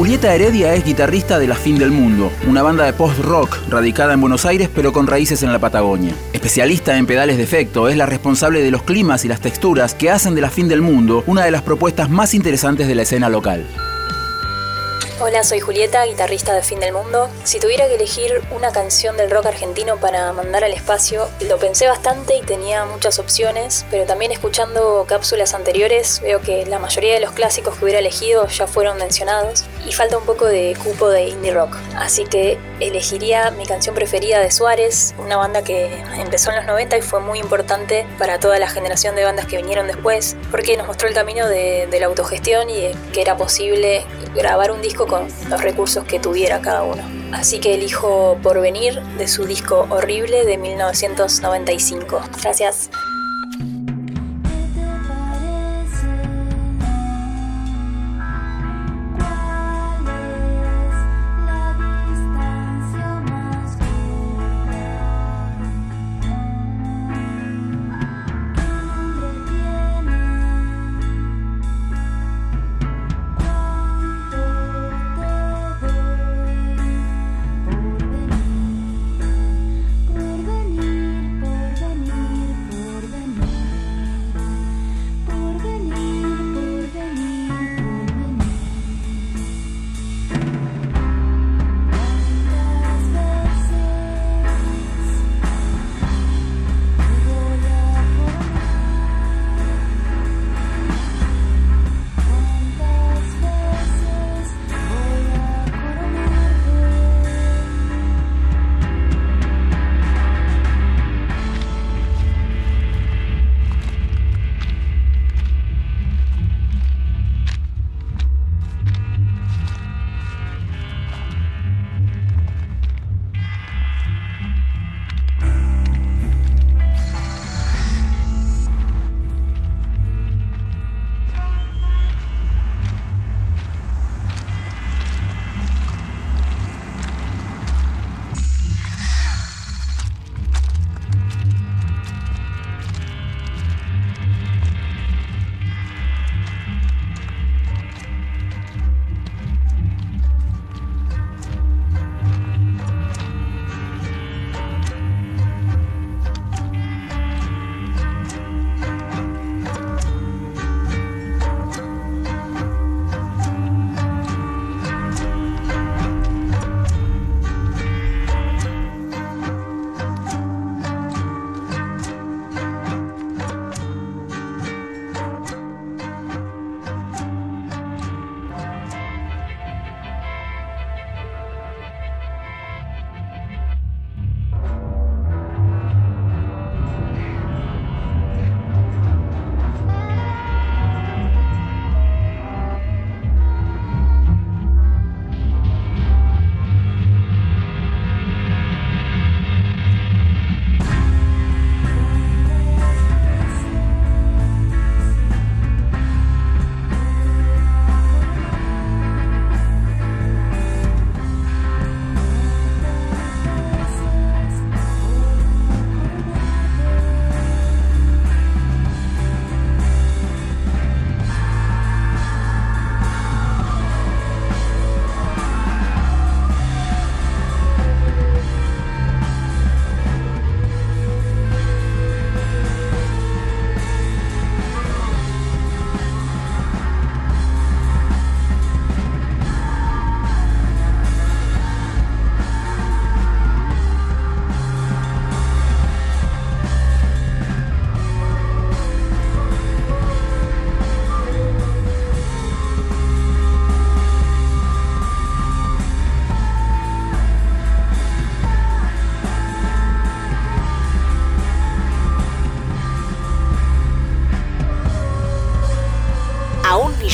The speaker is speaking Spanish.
Julieta Heredia es guitarrista de La Fin del Mundo, una banda de post-rock radicada en Buenos Aires pero con raíces en la Patagonia. Especialista en pedales de efecto, es la responsable de los climas y las texturas que hacen de La Fin del Mundo una de las propuestas más interesantes de la escena local. Hola, soy Julieta, guitarrista de Fin del Mundo. Si tuviera que elegir una canción del rock argentino para mandar al espacio, lo pensé bastante y tenía muchas opciones, pero también escuchando cápsulas anteriores veo que la mayoría de los clásicos que hubiera elegido ya fueron mencionados y falta un poco de cupo de indie rock. Así que elegiría mi canción preferida de Suárez, una banda que empezó en los 90 y fue muy importante para toda la generación de bandas que vinieron después, porque nos mostró el camino de, de la autogestión y de que era posible grabar un disco con los recursos que tuviera cada uno. Así que elijo Porvenir de su disco Horrible de 1995. Gracias.